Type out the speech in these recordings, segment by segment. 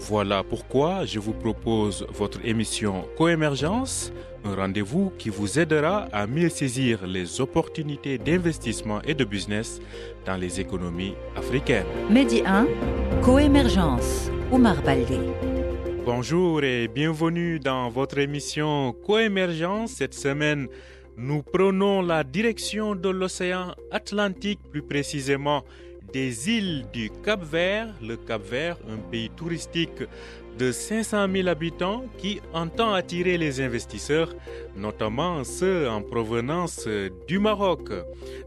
Voilà pourquoi je vous propose votre émission Coémergence, un rendez-vous qui vous aidera à mieux saisir les opportunités d'investissement et de business dans les économies africaines. Medi 1, Coémergence, Oumar Baldé. Bonjour et bienvenue dans votre émission Coémergence. Cette semaine, nous prenons la direction de l'océan Atlantique, plus précisément des îles du Cap Vert. Le Cap Vert, un pays touristique de 500 000 habitants qui entend attirer les investisseurs, notamment ceux en provenance du Maroc.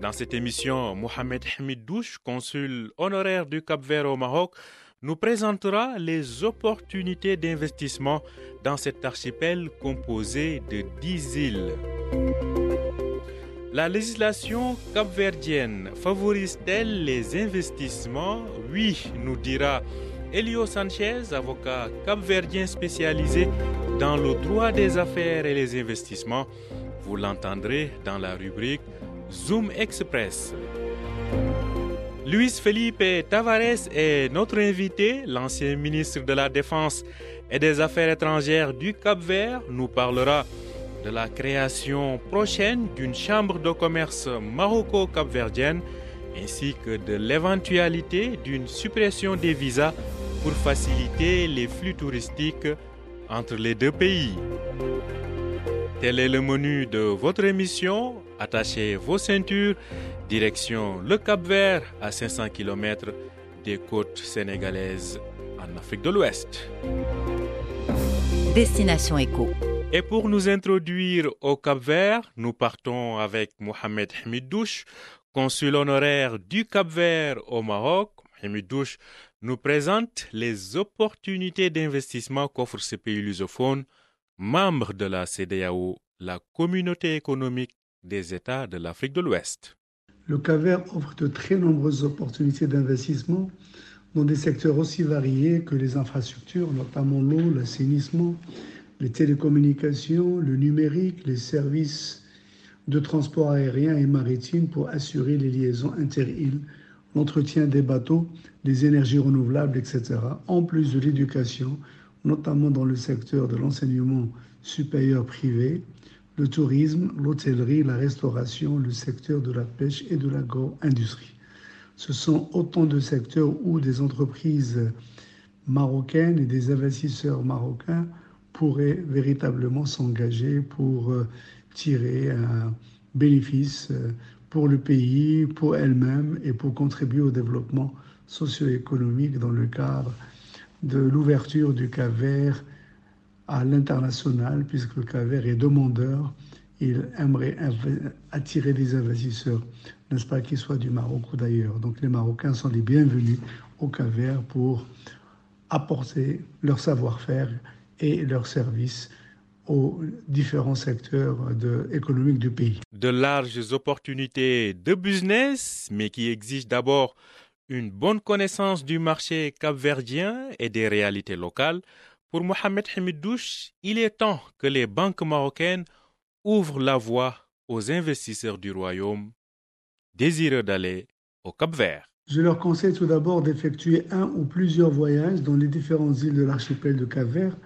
Dans cette émission, Mohamed Hamid Douche, consul honoraire du Cap Vert au Maroc, nous présentera les opportunités d'investissement dans cet archipel composé de 10 îles. La législation capverdienne favorise-t-elle les investissements? Oui, nous dira Elio Sanchez, avocat capverdien spécialisé dans le droit des affaires et les investissements. Vous l'entendrez dans la rubrique Zoom Express. Luis Felipe Tavares est notre invité, l'ancien ministre de la Défense et des Affaires étrangères du Cap-Vert, nous parlera de la création prochaine d'une chambre de commerce maroco-capverdienne ainsi que de l'éventualité d'une suppression des visas pour faciliter les flux touristiques entre les deux pays. Tel est le menu de votre émission. Attachez vos ceintures. Direction le Cap Vert à 500 km des côtes sénégalaises en Afrique de l'Ouest. Destination Éco. Et pour nous introduire au Cap Vert, nous partons avec Mohamed Hamidouche, consul honoraire du Cap Vert au Maroc. Hamidouche nous présente les opportunités d'investissement qu'offre ce pays lusophone, membre de la CDAO, la communauté économique des États de l'Afrique de l'Ouest. Le Cap Vert offre de très nombreuses opportunités d'investissement dans des secteurs aussi variés que les infrastructures, notamment l'eau, l'assainissement, les télécommunications, le numérique, les services de transport aérien et maritime pour assurer les liaisons inter-îles, l'entretien des bateaux, les énergies renouvelables, etc., en plus de l'éducation, notamment dans le secteur de l'enseignement supérieur privé, le tourisme, l'hôtellerie, la restauration, le secteur de la pêche et de l'agro-industrie. Ce sont autant de secteurs où des entreprises marocaines et des investisseurs marocains pourraient véritablement s'engager pour tirer un bénéfice pour le pays, pour elle-même et pour contribuer au développement socio-économique dans le cadre de l'ouverture du CAVER à l'international, puisque le CAVER est demandeur. Il aimerait attirer des investisseurs, n'est-ce pas, qu'ils soient du Maroc ou d'ailleurs. Donc les Marocains sont les bienvenus au CAVER pour apporter leur savoir-faire et leurs services aux différents secteurs de, économiques du pays. De larges opportunités de business, mais qui exigent d'abord une bonne connaissance du marché capverdien et des réalités locales. Pour Mohamed Hamidouche, il est temps que les banques marocaines ouvrent la voie aux investisseurs du royaume désireux d'aller au Cap-Vert. Je leur conseille tout d'abord d'effectuer un ou plusieurs voyages dans les différentes îles de l'archipel de Cap-Vert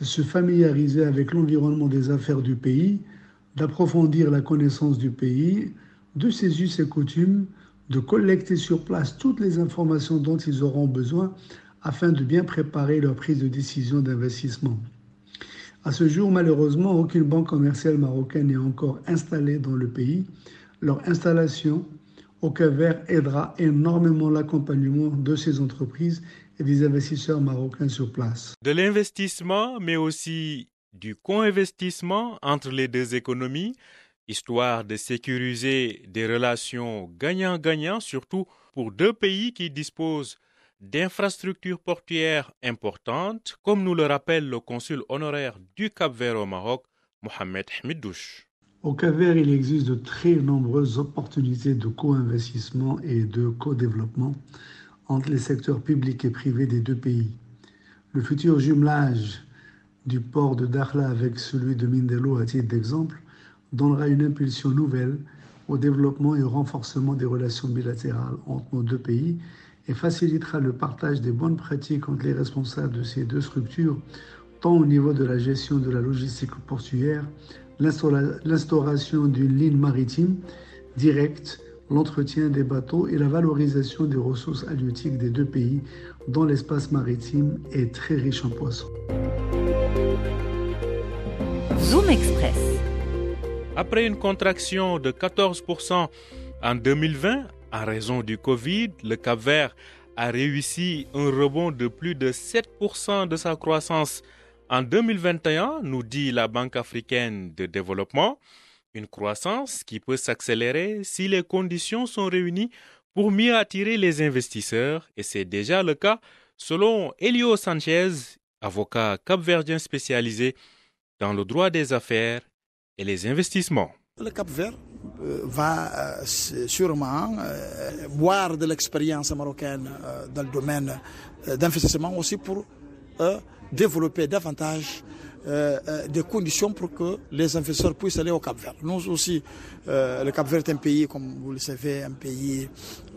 de se familiariser avec l'environnement des affaires du pays, d'approfondir la connaissance du pays, de ses us et coutumes, de collecter sur place toutes les informations dont ils auront besoin afin de bien préparer leur prise de décision d'investissement. À ce jour, malheureusement, aucune banque commerciale marocaine n'est encore installée dans le pays. Leur installation au Cap-Vert aidera énormément l'accompagnement de ces entreprises et des investisseurs marocains sur place. De l'investissement, mais aussi du co-investissement entre les deux économies, histoire de sécuriser des relations gagnant-gagnant, surtout pour deux pays qui disposent d'infrastructures portuaires importantes, comme nous le rappelle le consul honoraire du Cap-Vert au Maroc, Mohamed Hamidouche. Au Cap-Vert, il existe de très nombreuses opportunités de co-investissement et de co-développement entre les secteurs publics et privés des deux pays. Le futur jumelage du port de Dakhla avec celui de Mindelo, à titre d'exemple, donnera une impulsion nouvelle au développement et au renforcement des relations bilatérales entre nos deux pays et facilitera le partage des bonnes pratiques entre les responsables de ces deux structures, tant au niveau de la gestion de la logistique portuaire, l'instauration d'une ligne maritime directe, l'entretien des bateaux et la valorisation des ressources halieutiques des deux pays, dont l'espace maritime est très riche en poissons. Zoom Express. Après une contraction de 14% en 2020 en raison du Covid, le Cap-Vert a réussi un rebond de plus de 7% de sa croissance en 2021, nous dit la Banque africaine de développement. Une croissance qui peut s'accélérer si les conditions sont réunies pour mieux attirer les investisseurs, et c'est déjà le cas selon Elio Sanchez, avocat capverdien spécialisé dans le droit des affaires et les investissements. Le Cap Vert euh, va euh, sûrement euh, boire de l'expérience marocaine dans le domaine d'investissement aussi pour développer davantage des conditions pour que les investisseurs puissent aller au Cap Vert. Nous aussi, le Cap Vert est un pays, comme vous le savez, un pays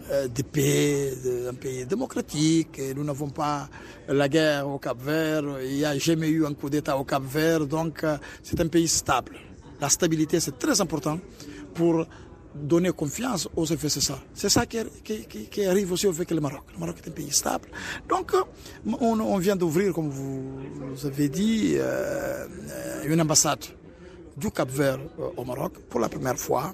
de paix, un pays démocratique. Nous n'avons pas la guerre au Cap Vert. Il n'y a jamais eu un coup d'État au Cap Vert. Donc, c'est un pays stable. La stabilité, c'est très important pour donner confiance aux investisseurs. C'est ça qui, arrive aussi avec le Maroc. Le Maroc est un pays stable. Donc, on, vient d'ouvrir, comme vous, avez dit, euh, une ambassade du Cap Vert euh, au Maroc pour la première fois.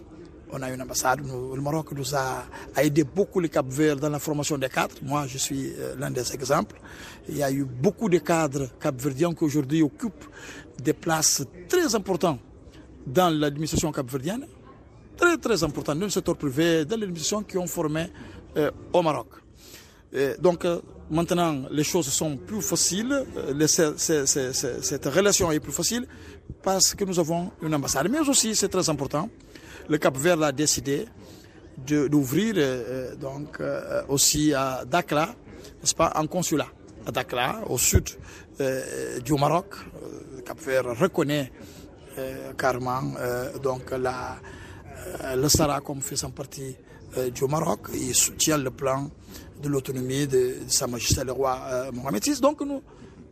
On a une ambassade. le Maroc nous a, aidé beaucoup les Cap Vert dans la formation des cadres. Moi, je suis euh, l'un des exemples. Il y a eu beaucoup de cadres capverdiens qui aujourd'hui occupent des places très importantes dans l'administration capverdienne très très important dans le secteur privé, dans l'administration qui ont formé euh, au Maroc. donc euh, maintenant, les choses sont plus faciles, euh, cette relation est plus facile parce que nous avons une ambassade. Mais aussi, c'est très important, le Cap Vert a décidé d'ouvrir donc aussi à Dakar, n'est-ce pas, un consulat à Dakar, au sud du Maroc. Le Cap Vert reconnaît carrément donc la le Sahara comme faisant partie euh, du Maroc. Il soutient le plan de l'autonomie de, Sa Majesté le roi euh, Mohamed VI. Donc nous,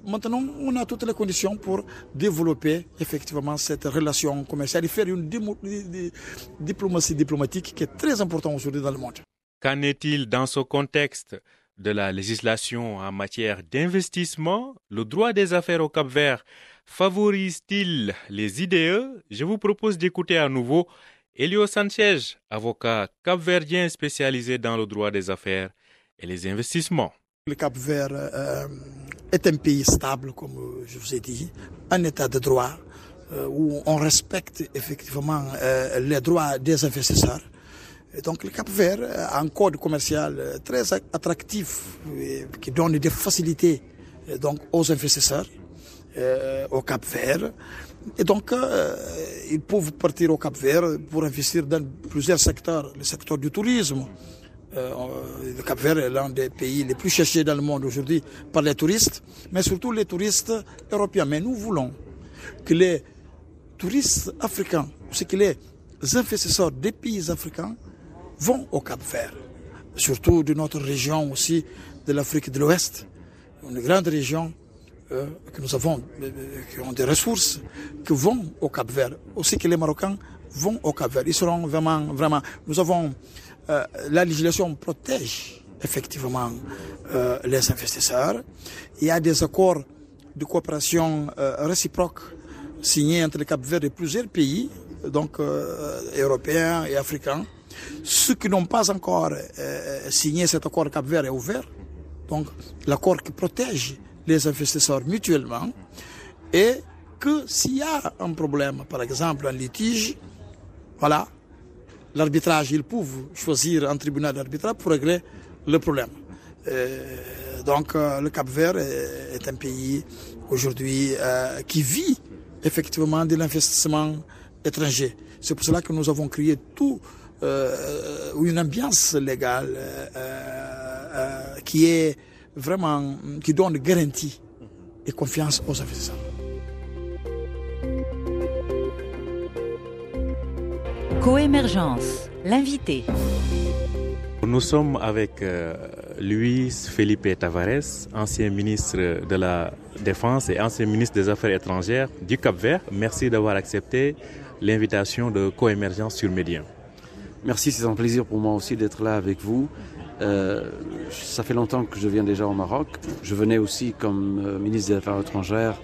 maintenant, on a toutes les conditions pour développer effectivement cette relation commerciale et faire une diplomatie diplomatique qui est très importante aujourd'hui dans le monde. Qu'en est-il dans ce contexte de la législation en matière d'investissement? Le droit des affaires au Cap Vert favorise-t-il les IDE Je vous propose d'écouter à nouveau Elio Sanchez, avocat capverdien spécialisé dans le droit des affaires et les investissements. Le Cap Vert euh, est un pays stable, comme je vous ai dit, un état de droit euh, où on respecte effectivement euh, les droits des investisseurs. Donc le Cap Vert a un code commercial très attractif qui donne des facilités donc, aux investisseurs au Cap Vert. Et donc, euh, ils peuvent partir au Cap Vert pour investir dans plusieurs secteurs. Le secteur du tourisme. Euh, le Cap Vert est l'un des pays les plus cherchés dans le monde aujourd'hui par les touristes, mais surtout les touristes européens. Mais nous voulons que les touristes africains, ce que les investisseurs des pays africains vont au Cap Vert, surtout de notre région aussi, de l'Afrique de l'Ouest, une grande région euh, que nous avons, euh, qui ont des ressources, qui vont au Cap Vert. Aussi que les Marocains vont au Cap Vert. Ils seront vraiment, vraiment. Nous avons euh, la législation protège effectivement les investisseurs. Il y a des accords de coopération réciproque signés entre le Cap Vert et plusieurs pays, donc européens et africains. Ceux qui n'ont pas encore signé cet accord Cap Vert est ouvert. Donc l'accord qui protège les investisseurs mutuellement et que s'il y a un problème, par exemple un litige, voilà, l'arbitrage, ils peuvent choisir un tribunal d'arbitrage pour régler le problème. Euh, donc euh, le Cap Vert est, un pays aujourd'hui euh, qui vit effectivement de l'investissement étrangers. C'est pour cela que nous avons créé tout une ambiance légale qui est vraiment qui donne garantie et confiance aux investisseurs. Coémergence, l'invité. Nous sommes avec euh, Luis Felipe Tavares, ancien ministre de la Défense et ancien ministre des Affaires étrangères du Cap-Vert. Merci d'avoir accepté l'invitation de Coémergence sur Médien. Merci, c'est un plaisir pour moi aussi d'être là avec vous. Euh, ça fait longtemps que je viens déjà au Maroc. Je venais aussi comme euh, ministre des Affaires étrangères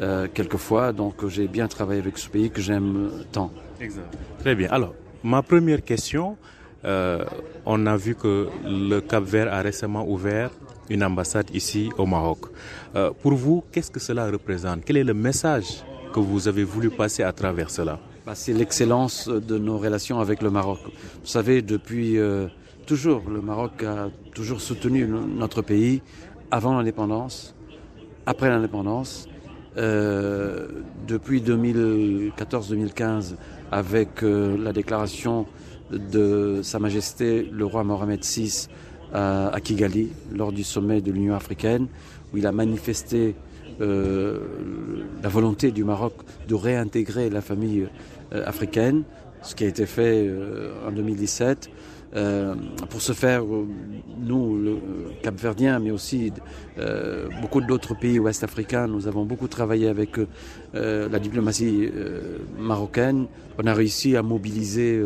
euh, quelques fois, donc j'ai bien travaillé avec ce pays que j'aime tant. Exact. Très bien. Alors, ma première question, euh, on a vu que le Cap Vert a récemment ouvert une ambassade ici au Maroc. Euh, pour vous, qu'est-ce que cela représente? Quel est le message que vous avez voulu passer à travers cela? Bah, C'est l'excellence de nos relations avec le Maroc. Vous savez, depuis euh, toujours, le Maroc a toujours soutenu notre pays avant l'indépendance, après l'indépendance. Euh, depuis 2014-2015, avec euh, la déclaration de Sa Majesté le roi Mohamed VI à, Kigali, lors du sommet de l'Union africaine, où il a manifesté euh, la volonté du Maroc de réintégrer la famille africaine, ce qui a été fait en 2017. Euh, pour ce faire, euh, nous, le Cap-Verdien, mais aussi euh, beaucoup d'autres pays ouest-africains, nous avons beaucoup travaillé avec euh, la diplomatie euh, marocaine. On a réussi à mobiliser,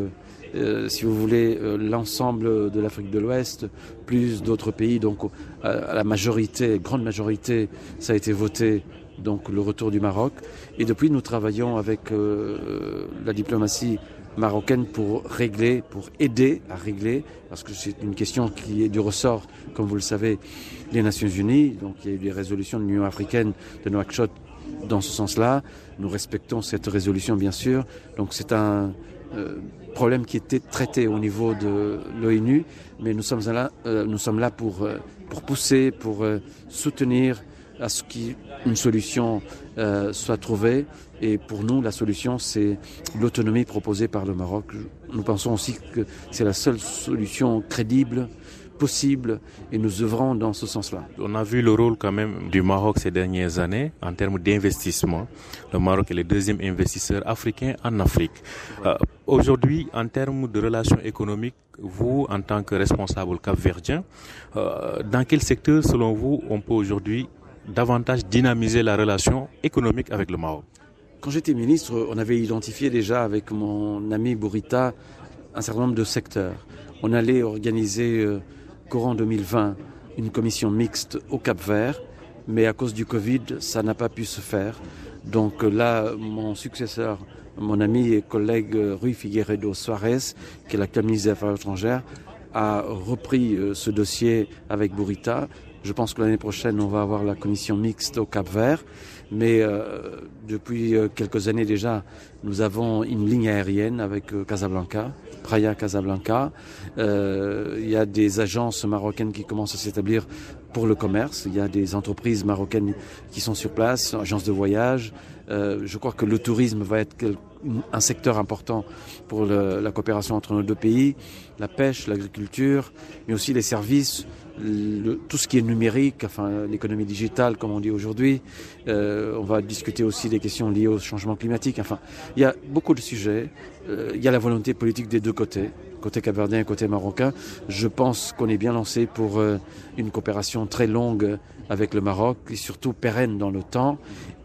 euh, si vous voulez, l'ensemble de l'Afrique de l'Ouest, plus d'autres pays. Donc, à la majorité, grande majorité, ça a été voté donc le retour du Maroc. Et depuis, nous travaillons avec euh, la diplomatie marocaine pour régler, pour aider à régler, parce que c'est une question qui est du ressort, comme vous le savez, des Nations Unies. Donc il y a eu des résolutions de l'Union africaine de Nouakchott dans ce sens-là. Nous respectons cette résolution, bien sûr. Donc c'est un euh, problème qui était traité au niveau de l'ONU, mais nous sommes là, euh, pour, euh, pour pousser, pour soutenir à ce qu'une solution soit trouvée. Et pour nous, la solution, c'est l'autonomie proposée par le Maroc. Nous pensons aussi que c'est la seule solution crédible possible et nous œuvrons dans ce sens-là. On a vu le rôle quand même du Maroc ces dernières années en termes d'investissement. Le Maroc est le deuxième investisseur africain en Afrique. Euh, Aujourd'hui, en termes de relations économiques, vous, en tant que responsable capverdien, euh, dans quel secteur, selon vous, on peut aujourd'hui davantage dynamiser la relation économique avec le Maroc? Quand j'étais ministre, on avait identifié déjà avec mon ami Bourita un certain nombre de secteurs. On allait organiser euh, courant 2020 une commission mixte au Cap Vert, mais à cause du Covid, ça n'a pas pu se faire. Donc euh, là, mon successeur, mon ami et collègue euh, Rui Figueiredo Suarez, qui est l'actuel ministre des Affaires étrangères, a repris ce dossier avec Bourita. Je pense que l'année prochaine, on va avoir la commission mixte au Cap Vert. Mais euh, depuis euh, quelques années déjà, nous avons une ligne aérienne avec euh, Casablanca, Praia Casablanca. Euh, il y a des agences marocaines qui commencent à s'établir pour le commerce. Il y a des entreprises marocaines qui sont sur place, agences de voyage. Euh, je crois que le tourisme va être un secteur important pour la coopération entre nos deux pays. La pêche, l'agriculture, mais aussi les services, tout ce qui est numérique, enfin l'économie digitale, comme on dit aujourd'hui. Euh, on va discuter aussi des questions liées au changement climatique. Enfin, il y a beaucoup de sujets. Euh, il y a la volonté politique des deux côtés, côté capverdien et côté marocain. Je pense qu'on est bien lancé pour une coopération très longue avec le Maroc et surtout pérenne dans le temps.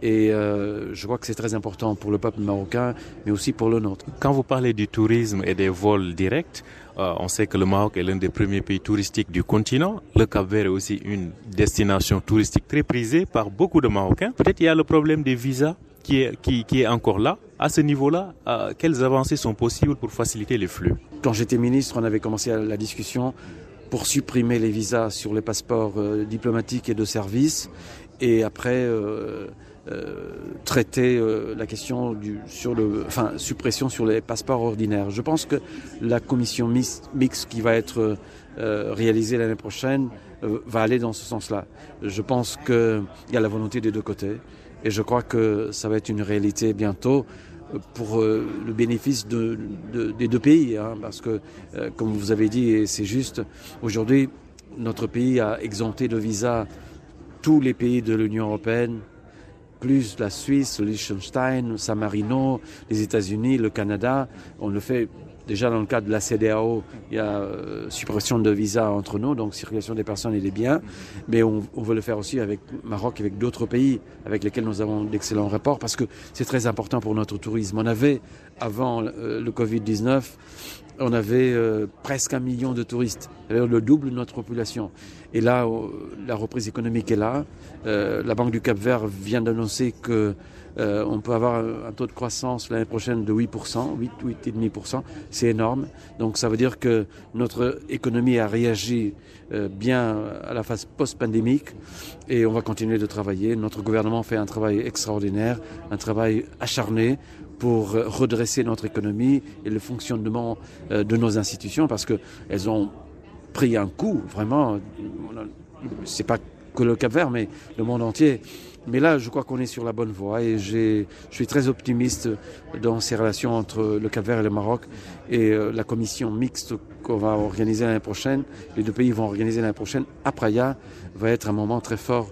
Et euh, je crois que c'est très important pour le peuple marocain, mais aussi pour le nôtre. Quand vous parlez du tourisme et des vols directs, euh, on sait que le Maroc est l'un des premiers pays touristiques du continent. Le Cap-Vert est aussi une destination touristique très prisée par beaucoup de Marocains. Peut-être il y a le problème des visas qui est, qui, qui est encore là. À ce niveau-là, euh, quelles avancées sont possibles pour faciliter les flux? Quand j'étais ministre, on avait commencé la discussion pour supprimer les visas sur les passeports euh, diplomatiques et de service, et après euh, euh, traiter la question du, sur le, enfin suppression sur les passeports ordinaires. Je pense que la commission mix, mixte qui va être réalisée l'année prochaine va aller dans ce sens-là. Je pense qu'il y a la volonté des deux côtés, et je crois que ça va être une réalité bientôt. Pour le bénéfice de, des deux pays, hein, parce que, comme vous avez dit, et c'est juste, aujourd'hui, notre pays a exempté de visa tous les pays de l'Union européenne, plus la Suisse, le Liechtenstein, San Marino, les États-Unis, le Canada. On le fait déjà dans le cadre de la CDAO, il y a euh, suppression de visa entre nous, donc circulation des personnes et des biens. Mais on, veut le faire aussi avec Maroc, avec d'autres pays avec lesquels nous avons d'excellents rapports, parce que c'est très important pour notre tourisme. On avait, avant euh, le Covid-19, on avait euh, presque un million de touristes, le double de notre population. Et là, la reprise économique est là. la Banque du Cap-Vert vient d'annoncer que euh, on peut avoir un, taux de croissance l'année prochaine de 8%, 8, 8,5%. C'est énorme. Donc ça veut dire que notre économie a réagi euh, bien à la phase post-pandémique et on va continuer de travailler. Notre gouvernement fait un travail extraordinaire, un travail acharné pour redresser notre économie et le fonctionnement euh, de nos institutions parce qu'elles ont pris un coup, vraiment. C'est pas que le Cap Vert, mais le monde entier. Mais là, je crois qu'on est sur la bonne voie et je suis très optimiste dans ces relations entre le Cap-Vert et le Maroc et euh, la commission mixte qu'on va organiser l'année prochaine. Les deux pays vont organiser l'année prochaine à Praia va être un moment très fort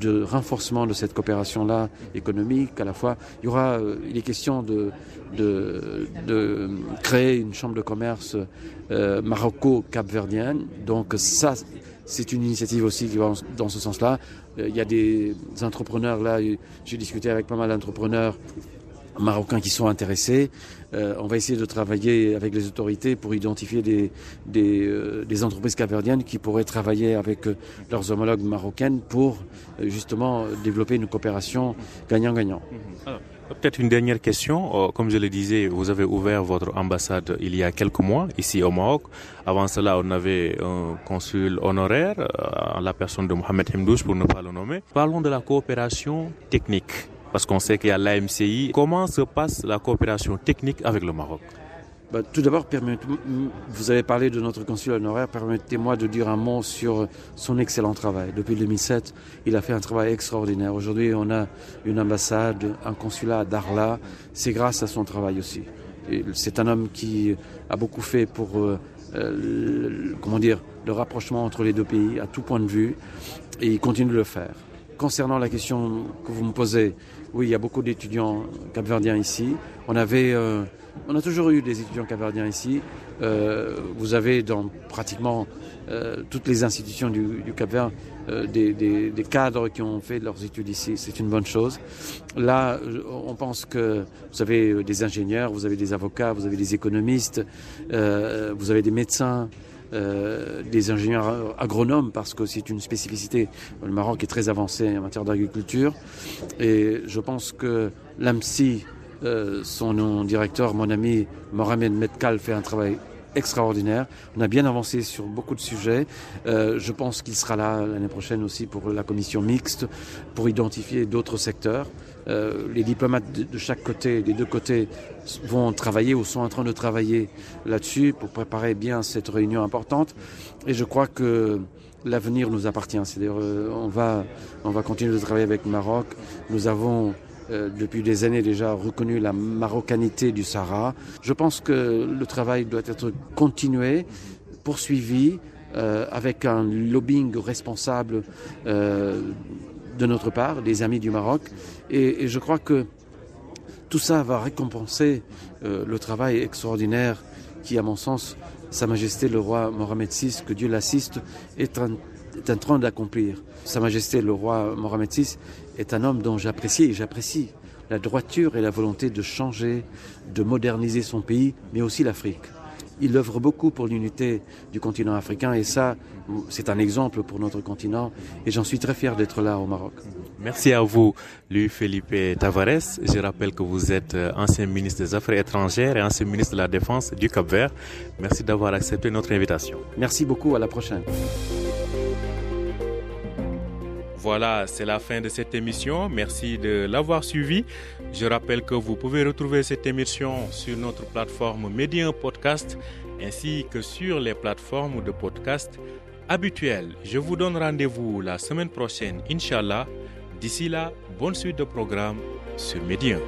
de renforcement de cette coopération-là économique. À la fois, il y aura, euh, il est question de, de, de créer une chambre de commerce euh, maroco-capverdienne. Donc ça, c'est une initiative aussi qui va dans ce sens-là. Euh, il y a des entrepreneurs là, j'ai discuté avec pas mal d'entrepreneurs marocains qui sont intéressés. Euh, on va essayer de travailler avec les autorités pour identifier des, des, euh, des entreprises caverdiennes qui pourraient travailler avec leurs homologues marocaines pour justement développer une coopération gagnant-gagnant. Mhm. Peut-être une dernière question. Euh, comme je le disais, vous avez ouvert votre ambassade il y a quelques mois ici au Maroc. Avant cela, on avait un consul honoraire, euh, la personne de Mohamed Hemdouche pour ne pas le nommer. Parlons de la coopération technique, parce qu'on sait qu'il y a l'AMCI. Comment se passe la coopération technique avec le Maroc? Bah, tout d'abord, vous avez parlé de notre consul honoraire. Permettez-moi de dire un mot sur son excellent travail. Depuis 2007, il a fait un travail extraordinaire. Aujourd'hui, on a une ambassade, un consulat à Darla. C'est grâce à son travail aussi. C'est un homme qui a beaucoup fait pour euh, le, comment dire, le rapprochement entre les deux pays à tout point de vue et il continue de le faire. Concernant la question que vous me posez, oui, il y a beaucoup d'étudiants capverdiens ici. On avait euh, on a toujours eu des étudiants caverdiens ici. Euh, vous avez dans pratiquement euh, toutes les institutions du, Cap-Vert euh, des, cadres qui ont fait leurs études ici. C'est une bonne chose. Là, on pense que vous avez des ingénieurs, vous avez des avocats, vous avez des économistes, vous avez des médecins. Des ingénieurs agronomes parce que c'est une spécificité. Le Maroc est très avancé en matière d'agriculture et je pense que l'AMSI euh, son directeur, mon ami Mohamed Medkal, fait un travail extraordinaire. On a bien avancé sur beaucoup de sujets. Euh, je pense qu'il sera là l'année prochaine aussi pour la commission mixte, pour identifier d'autres secteurs. Euh, les diplomates de, chaque côté, des deux côtés, vont travailler ou sont en train de travailler là-dessus pour préparer bien cette réunion importante. Et je crois que l'avenir nous appartient. C'est-à-dire, on va, on va continuer de travailler avec Maroc. Nous avons euh, depuis des années déjà reconnu la marocanité du Sahara. Je pense que le travail doit être continué, poursuivi, euh, avec un lobbying responsable euh, de notre part, des amis du Maroc. Et, je crois que tout ça va récompenser le travail extraordinaire qui, à mon sens, Sa Majesté le roi Mohamed VI, que Dieu l'assiste, est, est en train d'accomplir. Sa Majesté le roi Mohamed VI est un homme dont j'apprécie et j'apprécie la droiture et la volonté de changer, de moderniser son pays, mais aussi l'Afrique. Il œuvre beaucoup pour l'unité du continent africain et ça, c'est un exemple pour notre continent et j'en suis très fier d'être là au Maroc. Merci à vous, Louis Felipe Tavares. Je rappelle que vous êtes euh, ancien ministre des Affaires étrangères et ancien ministre de la Défense du Cap-Vert. Merci d'avoir accepté notre invitation. Merci beaucoup, à la prochaine. Voilà, c'est la fin de cette émission. Merci de l'avoir suivi. Je rappelle que vous pouvez retrouver cette émission sur notre plateforme Média Podcast ainsi que sur les plateformes de podcast habituelles. Je vous donne rendez-vous la semaine prochaine, Inch'Allah. D'ici là, bonne suite de programme sur Média.